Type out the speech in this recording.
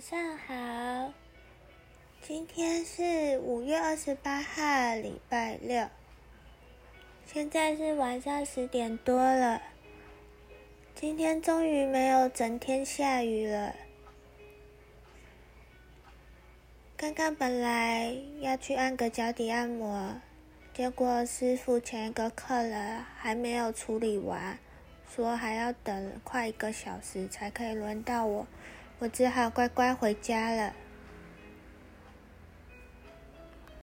晚上好，今天是五月二十八号，礼拜六。现在是晚上十点多了。今天终于没有整天下雨了。刚刚本来要去按个脚底按摩，结果师傅前一个客人还没有处理完，说还要等快一个小时才可以轮到我。我只好乖乖回家了。